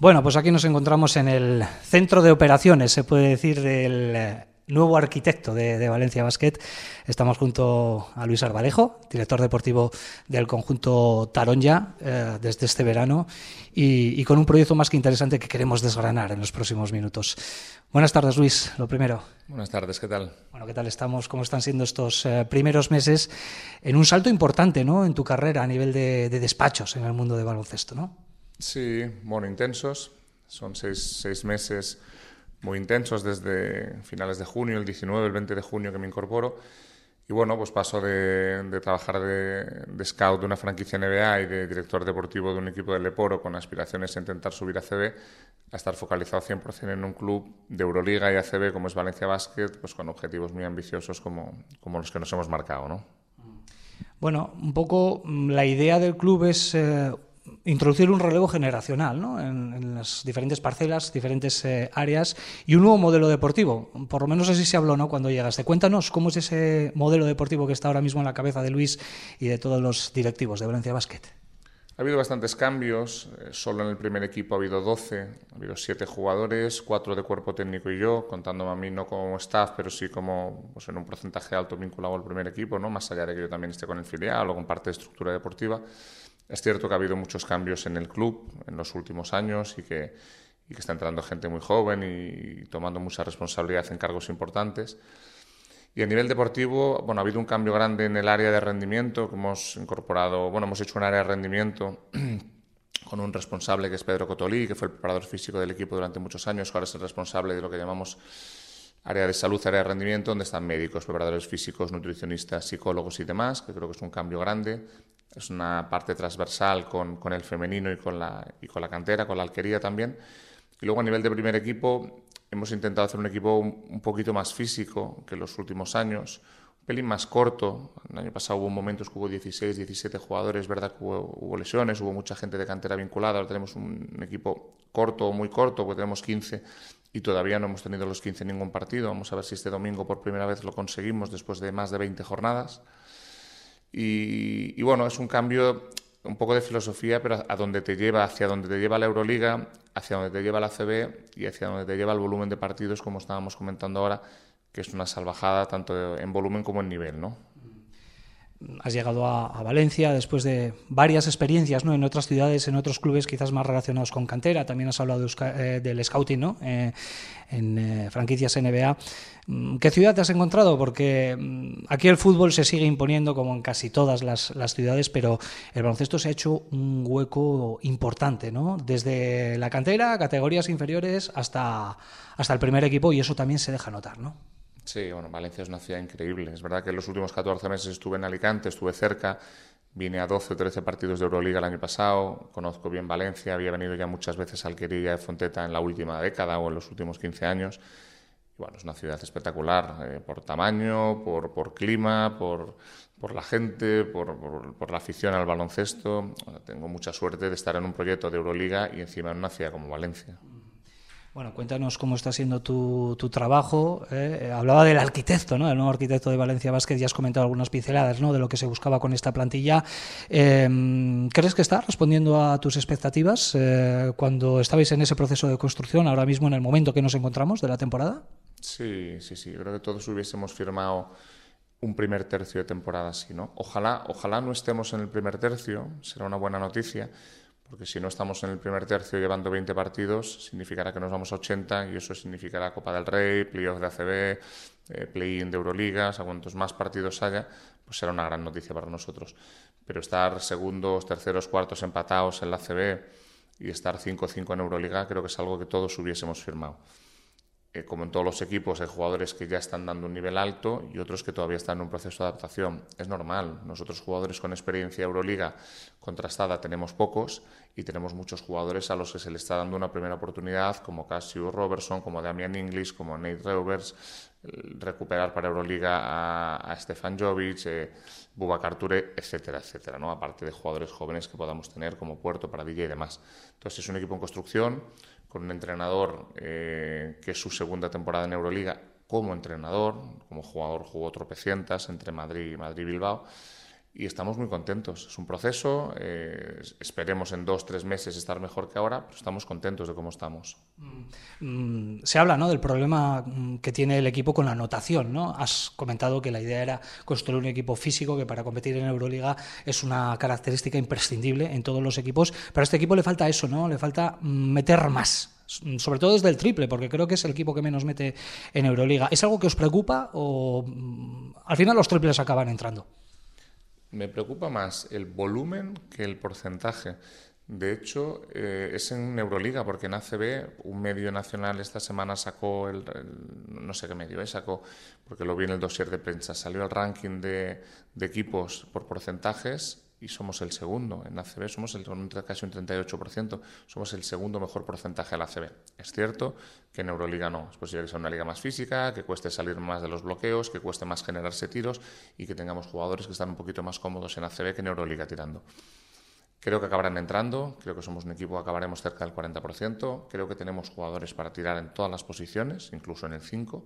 Bueno, pues aquí nos encontramos en el centro de operaciones, se puede decir, del nuevo arquitecto de, Valencia Basket. Estamos junto a Luis Arbalejo, director deportivo del conjunto Taronja eh, desde este verano y, con un proyecto más que interesante que queremos desgranar en los próximos minutos. Buenas tardes, Luis, lo primero. Buenas tardes, ¿qué tal? Bueno, ¿qué tal estamos? ¿Cómo están siendo estos eh, primeros meses en un salto importante ¿no? en tu carrera a nivel de, de despachos en el mundo de baloncesto? ¿no? Sí, bueno, intensos. Son seis, meses muy intensos desde finales de junio, el 19, el 20 de junio que me incorporo. Y bueno, pues paso de, trabajar de, scout de una franquicia NBA y de director deportivo de un equipo de Leporo con aspiraciones a intentar subir a CB a estar focalizado 100% en un club de Euroliga y ACB como es Valencia Basket, pues con objetivos muy ambiciosos como, como los que nos hemos marcado, ¿no? Bueno, un poco mm, la idea del club es eh, introducir un relevo generacional ¿no? en, las diferentes parcelas, diferentes eh, áreas y un nuevo modelo deportivo. Por lo menos así se habló ¿no? cuando llegaste. Cuéntanos cómo es ese modelo deportivo que está ahora mismo en la cabeza de Luis y de todos los directivos de Valencia Basket. Ha habido bastantes cambios, eh, solo en el primer equipo ha habido 12, ha habido 7 jugadores, 4 de cuerpo técnico y yo, contándome a mí no como staff, pero sí como pues, en un porcentaje alto vinculado al primer equipo, ¿no? más allá de que yo también esté con el filial o con parte de estructura deportiva. Es cierto que ha habido muchos cambios en el club en los últimos años y que, y está entrando gente muy joven y, tomando mucha responsabilidad en cargos importantes. Y a nivel deportivo, bueno, ha habido un cambio grande en el área de rendimiento, que hemos incorporado, bueno, hemos hecho un área de rendimiento con un responsable que es Pedro Cotolí, que fue el preparador físico del equipo durante muchos años, ahora es el responsable de lo que llamamos área de salud, área de rendimiento, donde están médicos, preparadores físicos, nutricionistas, psicólogos y demás, que creo que es un cambio grande es una parte transversal con, con, el femenino y con, la, y con la cantera, con la alquería también. Y luego a nivel de primer equipo hemos intentado hacer un equipo un, poquito más físico que los últimos años, un pelín más corto. El año pasado hubo momentos que hubo 16, 17 jugadores, verdad hubo, hubo lesiones, hubo mucha gente de cantera vinculada, ahora tenemos un, equipo corto muy corto, porque tenemos 15 y todavía no hemos tenido los 15 en ningún partido. Vamos a ver si este domingo por primera vez lo conseguimos después de más de 20 jornadas. Y, bueno, es un cambio un poco de filosofía, pero a donde te lleva, hacia donde te lleva la Euroliga, hacia donde te lleva la CB y hacia donde te lleva el volumen de partidos, como estábamos comentando ahora, que es una salvajada tanto en volumen como en nivel, ¿no? Has llegado a, Valencia después de varias experiencias ¿no? en otras ciudades, en otros clubes quizás más relacionados con cantera. También has hablado eh, del scouting ¿no? Eh, en eh, franquicias NBA. Mm, ¿Qué ciudad te has encontrado? Porque mm, aquí el fútbol se sigue imponiendo como en casi todas las, las, ciudades, pero el baloncesto se ha hecho un hueco importante, ¿no? desde la cantera, categorías inferiores, hasta, hasta el primer equipo, y eso también se deja notar. ¿no? Sí, bueno, Valencia es una ciudad increíble. Es verdad que en los últimos 14 meses estuve en Alicante, estuve cerca, vine a 12 o 13 partidos de Euroliga el año pasado, conozco bien Valencia, había venido ya muchas veces al Alquería de Fonteta en la última década o en los últimos 15 años. Y bueno, es una ciudad espectacular eh, por tamaño, por, por clima, por, por, la gente, por, por, la afición al baloncesto. tengo mucha suerte de estar en un proyecto de Euroliga y encima en una ciudad como Valencia. Bueno, cuéntanos cómo está siendo tu, trabajo. ¿eh? Hablaba del arquitecto, ¿no? del nuevo arquitecto de Valencia Vázquez, ya has comentado algunas pinceladas ¿no? de lo que se buscaba con esta plantilla. Em, ¿Crees que está respondiendo a tus expectativas eh, cuando estabais en ese proceso de construcción, ahora mismo en el momento que nos encontramos de la temporada? Sí, sí, sí. Creo que todos hubiésemos firmado un primer tercio de temporada así, ¿no? Ojalá, ojalá no estemos en el primer tercio, será una buena noticia porque si no estamos en el primer tercio llevando 20 partidos, significará que nos vamos a 80 y eso significará Copa del Rey, playoff de ACB, eh, play-in de Euroliga, a cuantos más partidos haya, pues será una gran noticia para nosotros. Pero estar segundos, terceros, cuartos empatados en la ACB y estar 5-5 en Euroliga creo que es algo que todos hubiésemos firmado como en todos los equipos, hay jugadores que ya están dando un nivel alto y otros que todavía están en un proceso de adaptación. Es normal. Nosotros, jugadores con experiencia Euroliga contrastada, tenemos pocos y tenemos muchos jugadores a los que se les está dando una primera oportunidad, como Cassius Robertson, como Damian Inglis, como Nate Reuvers, recuperar para Euroliga a, Stefan Jovic, eh, Bubakar etcétera, etcétera, ¿no? aparte de jugadores jóvenes que podamos tener como Puerto, Paradilla y demás. Entonces es un equipo en construcción con un entrenador eh, que es su segunda temporada en Euroliga como entrenador, como jugador jugó tropecientas entre Madrid y Madrid-Bilbao. Y estamos muy contentos. Es un proceso, eh, esperemos en dos, tres meses estar mejor que ahora, pero estamos contentos de cómo estamos. Mm, se habla ¿no? del problema mm, que tiene el equipo con la anotación. ¿no? Has comentado que la idea era construir un equipo físico que para competir en Euroliga es una característica imprescindible en todos los equipos, pero a este equipo le falta eso, ¿no? le falta mm, meter más sobre todo desde el triple, porque creo que es el equipo que menos mete en Euroliga. ¿Es algo que os preocupa o al final los triples acaban entrando? Me preocupa más el volumen que el porcentaje. De hecho, eh, es en Euroliga, porque en ACB un medio nacional esta semana sacó el, no sé qué medio, eh, sacó, porque lo vi en el dossier de prensa, salió el ranking de, de equipos por porcentajes y somos el segundo. En ACB somos el, casi un 38%, somos el segundo mejor porcentaje de la ACB. Es cierto que en Euroliga no. Es posible que sea una liga más física, que cueste salir más de los bloqueos, que cueste más generarse tiros y que tengamos jugadores que están un poquito más cómodos en ACB que en Euroliga tirando. Creo que acabarán entrando, creo que somos un equipo que acabaremos cerca del 40%, creo que tenemos jugadores para tirar en todas las posiciones, incluso en el 5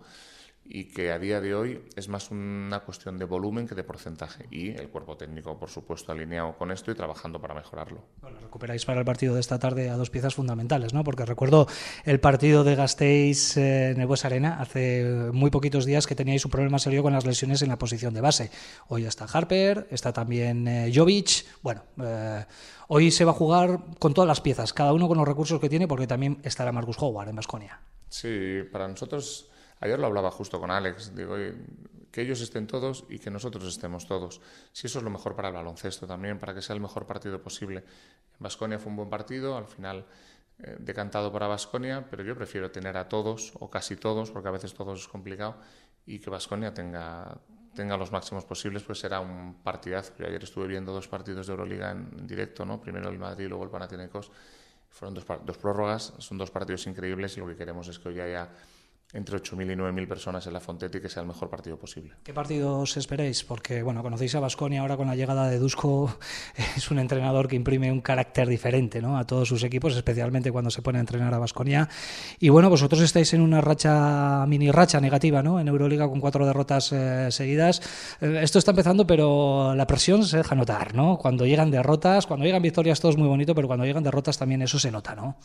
y que a día de hoy es más una cuestión de volumen que de porcentaje. Y el cuerpo técnico, por supuesto, alineado con esto y trabajando para mejorarlo. Bueno, recuperáis para el partido de esta tarde a dos piezas fundamentales, ¿no? Porque recuerdo el partido de Gasteiz eh, en el Bues Arena hace muy poquitos días que teníais un problema serio con las lesiones en la posición de base. Hoy está Harper, está también eh, Jovic. Bueno, eh, hoy se va a jugar con todas las piezas, cada uno con los recursos que tiene, porque también estará Marcus Howard en Basconia. Sí, para nosotros Ayer lo hablaba justo con Alex, digo, que ellos estén todos y que nosotros estemos todos. Si eso es lo mejor para el baloncesto también, para que sea el mejor partido posible. En Basconia fue un buen partido, al final eh, decantado para Basconia, pero yo prefiero tener a todos o casi todos, porque a veces todos es complicado, y que Basconia tenga, tenga los máximos posibles, pues será un partidazo. Yo ayer estuve viendo dos partidos de Euroliga en, directo, ¿no? primero el Madrid y luego el Panathinaikos. Fueron dos, dos prórrogas, son dos partidos increíbles y lo que queremos es que hoy haya entre 8.000 y 9.000 personas en la Fonteta y que sea el mejor partido posible. ¿Qué partidos esperéis? Porque, bueno, conocéis a Basconia ahora con la llegada de Dusko, es un entrenador que imprime un carácter diferente ¿no? a todos sus equipos, especialmente cuando se pone a entrenar a Basconia. Y bueno, vosotros estáis en una racha, mini racha negativa, ¿no? En Euroliga con cuatro derrotas eh, seguidas. Eh, esto está empezando, pero la presión se deja notar, ¿no? Cuando llegan derrotas, cuando llegan victorias todo es muy bonito, pero cuando llegan derrotas también eso se nota, ¿no?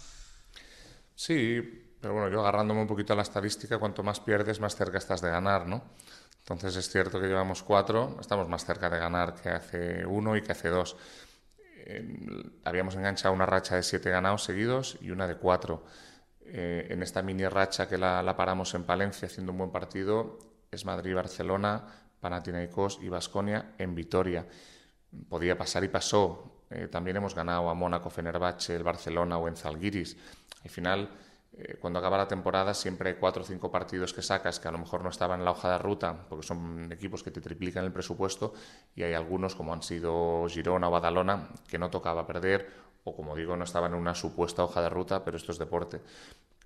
Sí, pero bueno, yo agarrándome un poquito a la estadística, cuanto más pierdes, más cerca estás de ganar, ¿no? Entonces es cierto que llevamos cuatro, estamos más cerca de ganar que hace uno y que hace dos. habíamos enganchado una racha de siete ganados seguidos y una de cuatro. Eh, en esta mini racha que la, paramos en Palencia haciendo un buen partido, es Madrid-Barcelona, Panathinaikos y Basconia en Vitoria. Podía pasar y pasó. Eh, también hemos ganado a Mónaco, Fenerbahce, el Barcelona o en Zalgiris. Al final eh, cuando acaba la temporada siempre hay cuatro o cinco partidos que sacas que a lo mejor no estaban en la hoja de ruta porque son equipos que te triplican el presupuesto y hay algunos como han sido Girona o Badalona que no tocaba perder o como digo no estaban en una supuesta hoja de ruta pero esto es deporte.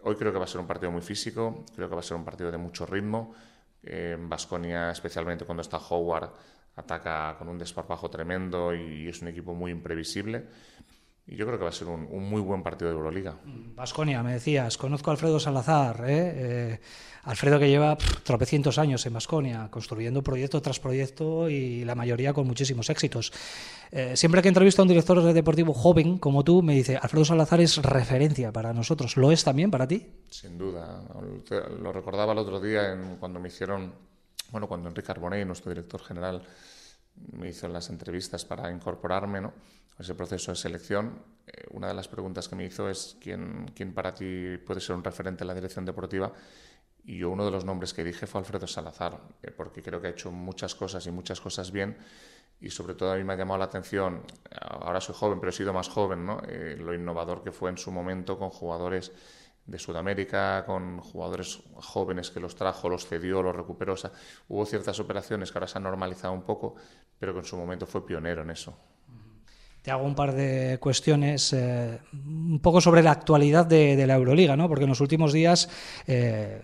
Hoy creo que va a ser un partido muy físico, creo que va a ser un partido de mucho ritmo. En Basconia, especialmente cuando está Howard, ataca con un desparpajo tremendo y es un equipo muy imprevisible. Y yo creo que va a ser un, muy buen partido de Euroliga. Vasconia, me decías, conozco a Alfredo Salazar, ¿eh? Eh, Alfredo que lleva tropecientos años en Vasconia, construyendo proyecto tras proyecto y la mayoría con muchísimos éxitos. Eh, siempre que entrevisto a un director deportivo joven como tú, me dice, Alfredo Salazar es referencia para nosotros. ¿Lo es también para ti? Sin duda. Lo recordaba el otro día cuando me hicieron, bueno, cuando Enrique Arbonell, nuestro director general, me hizo las entrevistas para incorporarme ¿no? ese proceso de selección, eh, una de las preguntas que me hizo es ¿quién, quién para ti puede ser un referente en la dirección deportiva. Y yo uno de los nombres que dije fue Alfredo Salazar, eh, porque creo que ha hecho muchas cosas y muchas cosas bien. Y sobre todo a mí me ha llamado la atención, ahora soy joven, pero he sido más joven, ¿no? Eh, lo innovador que fue en su momento con jugadores de Sudamérica, con jugadores jóvenes que los trajo, los cedió, los recuperó. hubo ciertas operaciones que ahora se han normalizado un poco, pero que en su momento fue pionero en eso. Te hago un par de cuestiones eh, un poco sobre la actualidad de, la Euroliga, ¿no? Porque en los últimos días, eh,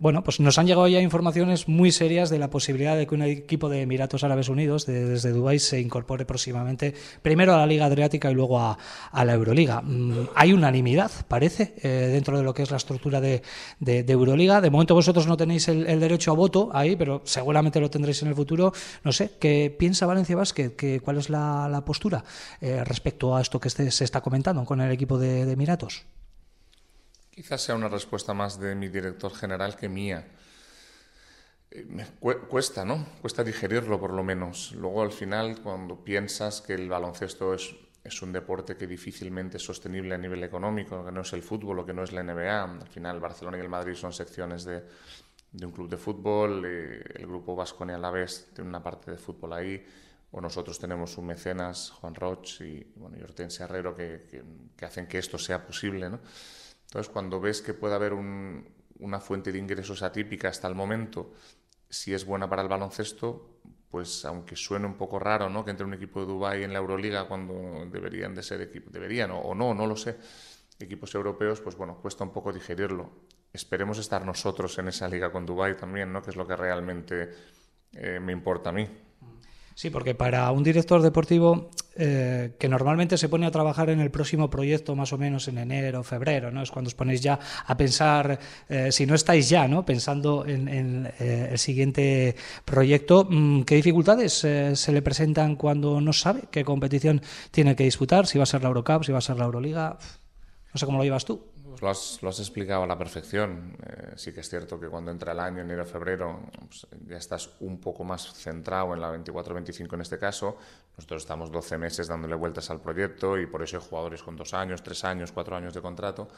bueno, pues nos han llegado ya informaciones muy serias de la posibilidad de que un equipo de Emiratos Árabes Unidos, desde Dubái, se incorpore próximamente primero a la Liga Adriática y luego a, la Euroliga. Mm, hay unanimidad, parece, eh, dentro de lo que es la estructura de, Euroliga. De momento vosotros no tenéis el, derecho a voto ahí, pero seguramente lo tendréis en el futuro. No sé, ¿qué piensa Valencia Basket? ¿Cuál es la postura? Eh, respecto a esto que este, se está comentando con el equipo de, Emiratos? Quizás sea una respuesta más de mi director general que mía. Eh, cuesta, ¿no? Cuesta digerirlo por lo menos. Luego al final, cuando piensas que el baloncesto es, un deporte que difícilmente es sostenible a nivel económico, que no es el fútbol o que no es la NBA, al final Barcelona y el Madrid son secciones de, de un club de fútbol, eh, el grupo Vasconia a la vez tiene una parte de fútbol ahí, o nosotros tenemos un mecenas, Juan Roch y, bueno, y Hortensia Herrero, que, que, hacen que esto sea posible. ¿no? Entonces, cuando ves que puede haber una fuente de ingresos atípica hasta el momento, si es buena para el baloncesto, pues aunque suene un poco raro ¿no? que entre un equipo de Dubái en la Euroliga cuando deberían de ser equipos, deberían o, no, no lo sé, equipos europeos, pues bueno, cuesta un poco digerirlo. Esperemos estar nosotros en esa liga con Dubái también, ¿no? que es lo que realmente eh, me importa a mí. Sí, porque para un director deportivo eh, que normalmente se pone a trabajar en el próximo proyecto más o menos en enero, febrero, ¿no? Es cuando os ponéis ya a pensar, eh, si no estáis ya, ¿no? Pensando en, eh, el siguiente proyecto, mm, ¿qué dificultades se le presentan cuando no sabe qué competición tiene que disputar? Si va a ser la Eurocup, si va a ser la Euroliga, no sé cómo lo llevas tú. Pues lo has, explicado a la perfección. Eh, sí que es cierto que cuando entra el año, enero, febrero, pues ya estás un poco más centrado en la 24-25 en este caso. Nosotros estamos 12 meses dándole vueltas al proyecto y por eso hay jugadores con dos años, tres años, cuatro años de contrato.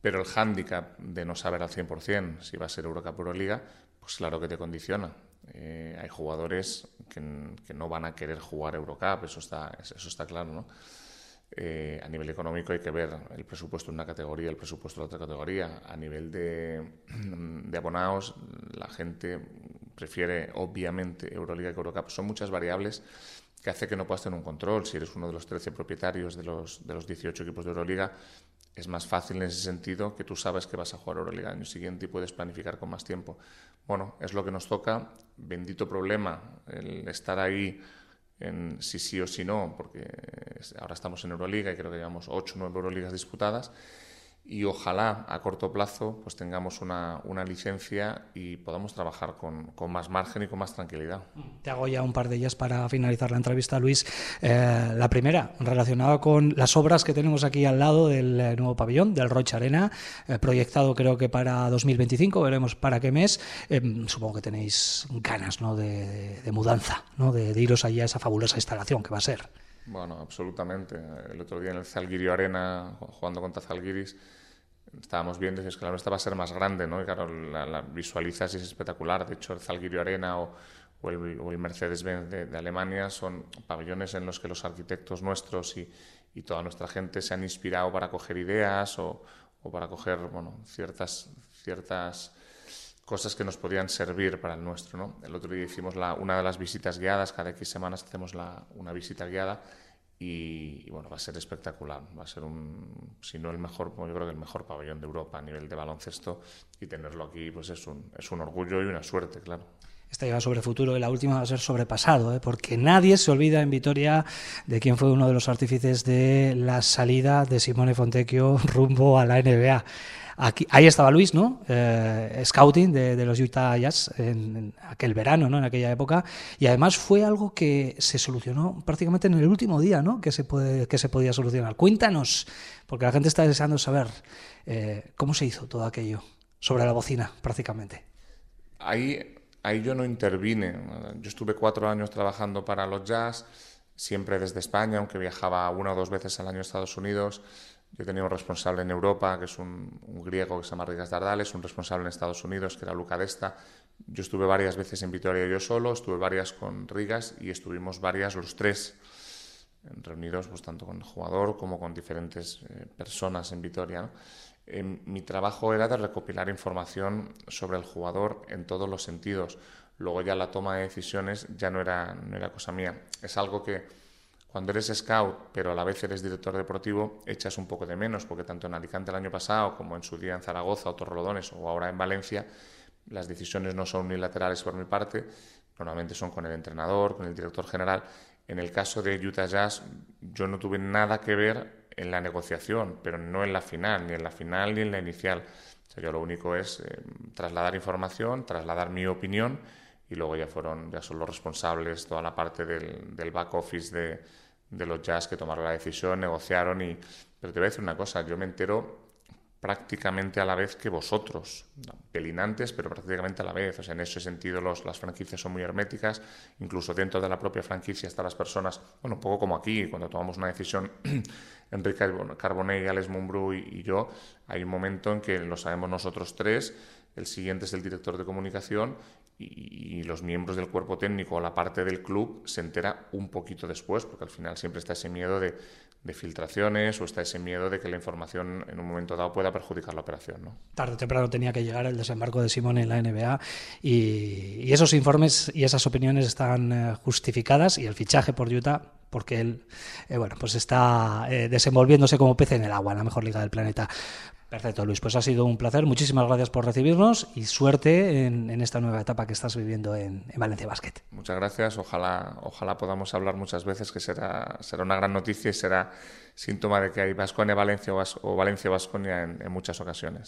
Pero el hándicap de no saber al 100% si va a ser Eurocup o Euroliga, pues claro que te condiciona. Eh, hay jugadores que, que, no van a querer jugar Eurocup, eso está, eso está claro, ¿no? Eh, a nivel económico hay que ver el presupuesto de una categoría, el presupuesto de otra categoría. A nivel de, de abonados, la gente prefiere obviamente Euroliga que Eurocup. Son muchas variables que hace que no puedas tener un control. Si eres uno de los 13 propietarios de los, de los 18 equipos de Euroliga, es más fácil en ese sentido que tú sabes que vas a jugar Euroliga el año siguiente y puedes planificar con más tiempo. Bueno, es lo que nos toca. Bendito problema el estar ahí en si sí o si no, porque ahora estamos en Euroliga y creo que llevamos 8 o 9 Euroligas disputadas y ojalá a corto plazo pues tengamos una, una licencia y podamos trabajar con, con, más margen y con más tranquilidad. Te hago ya un par de ellas para finalizar la entrevista, Luis. Eh, la primera, relacionada con las obras que tenemos aquí al lado del eh, nuevo pabellón, del Roche Arena, eh, proyectado creo que para 2025, veremos para qué mes. supongo que tenéis ganas ¿no? de, de, mudanza, ¿no? de, de iros allí a esa fabulosa instalación que va a ser. Bueno, absolutamente. El otro día en el Zalgirio Arena, jugando contra Zalgiris, estábamos viendo que la nuestra va a ser más grande, ¿no? Y claro, la, visualizas y es espectacular. De hecho, el Zalgirio Arena o, el, Mercedes-Benz de, Alemania son pabellones en los que los arquitectos nuestros y, y toda nuestra gente se han inspirado para coger ideas o, o para coger, bueno, ciertas, ciertas cosas que nos podían servir para el nuestro. ¿no? El otro día hicimos la, una de las visitas guiadas, cada X semanas hacemos la, una visita guiada y, bueno, va a ser espectacular. Va a ser un, si no el mejor, yo creo que el mejor pabellón de Europa a nivel de baloncesto y tenerlo aquí pues es un, es un orgullo y una suerte, claro. Esta lleva sobre futuro y la última va a ser sobrepasado, ¿eh? porque nadie se olvida en Vitoria de quién fue uno de los artífices de la salida de Simone Fontecchio rumbo a la NBA ahí estaba Luis, ¿no? Eh, scouting de, los Utah Jazz en, aquel verano, ¿no? En aquella época. Y además fue algo que se solucionó prácticamente en el último día, ¿no? Que se, puede, que se podía solucionar. Cuéntanos, porque la gente está deseando saber eh, cómo se hizo todo aquello sobre la bocina, prácticamente. Ahí, ahí yo no intervine. Yo estuve cuatro años trabajando para los Jazz, siempre desde España, aunque viajaba una o dos veces al año a Estados Unidos. Yo tenía un responsable en Europa, que es un, griego que se llama Rigas Dardales, un responsable en Estados Unidos, que era Luca Desta. Yo estuve varias veces en Vitoria yo solo, estuve varias con Rigas y estuvimos varias los tres reunidos, pues tanto con el jugador como con diferentes eh, personas en Vitoria. mi trabajo era de recopilar información sobre el jugador en todos los sentidos. Luego ya la toma de decisiones ya no era, no era cosa mía. Es algo que cuando eres scout, pero a la vez eres director deportivo, echas un poco de menos, porque tanto en Alicante el año pasado como en su día en Zaragoza o Torrelodones o ahora en Valencia, las decisiones no son unilaterales por mi parte, normalmente son con el entrenador, con el director general. En el caso de Utah Jazz, yo no tuve nada que ver en la negociación, pero no en la final, ni en la final ni en la inicial. O yo lo único es eh, trasladar información, trasladar mi opinión y luego ya fueron, ya son los responsables toda la parte del, del back office de, de los jazz que tomaron la decisión, negociaron y... Pero te voy a decir una cosa, yo me entero prácticamente a la vez que vosotros, pelinantes, pero prácticamente a la vez. O sea, en ese sentido los, las franquicias son muy herméticas, incluso dentro de la propia franquicia hasta las personas, bueno, un poco como aquí, cuando tomamos una decisión, Enrique Carbonet, Alex Mumbrú y yo, hay un momento en que lo sabemos nosotros tres, el siguiente es el director de comunicación y, los miembros del cuerpo técnico o la parte del club se entera un poquito después, porque al final siempre está ese miedo de, filtraciones o está ese miedo de que la información en un momento dado pueda perjudicar la operación. ¿no? Tarde o temprano tenía que llegar el desembarco de Simón en la NBA y, esos informes y esas opiniones están eh, justificadas y el fichaje por Utah porque él eh, bueno, pues está eh, desenvolviéndose como pez en el agua en la mejor liga del planeta. Perfecto, Luis. Pues ha sido un placer. Muchísimas gracias por recibirnos y suerte en, esta nueva etapa que estás viviendo en, Valencia Basket. Muchas gracias. Ojalá, ojalá podamos hablar muchas veces, que será, será una gran noticia y será síntoma de que hay Vasconia Valencia o Valencia Vasconia en muchas ocasiones.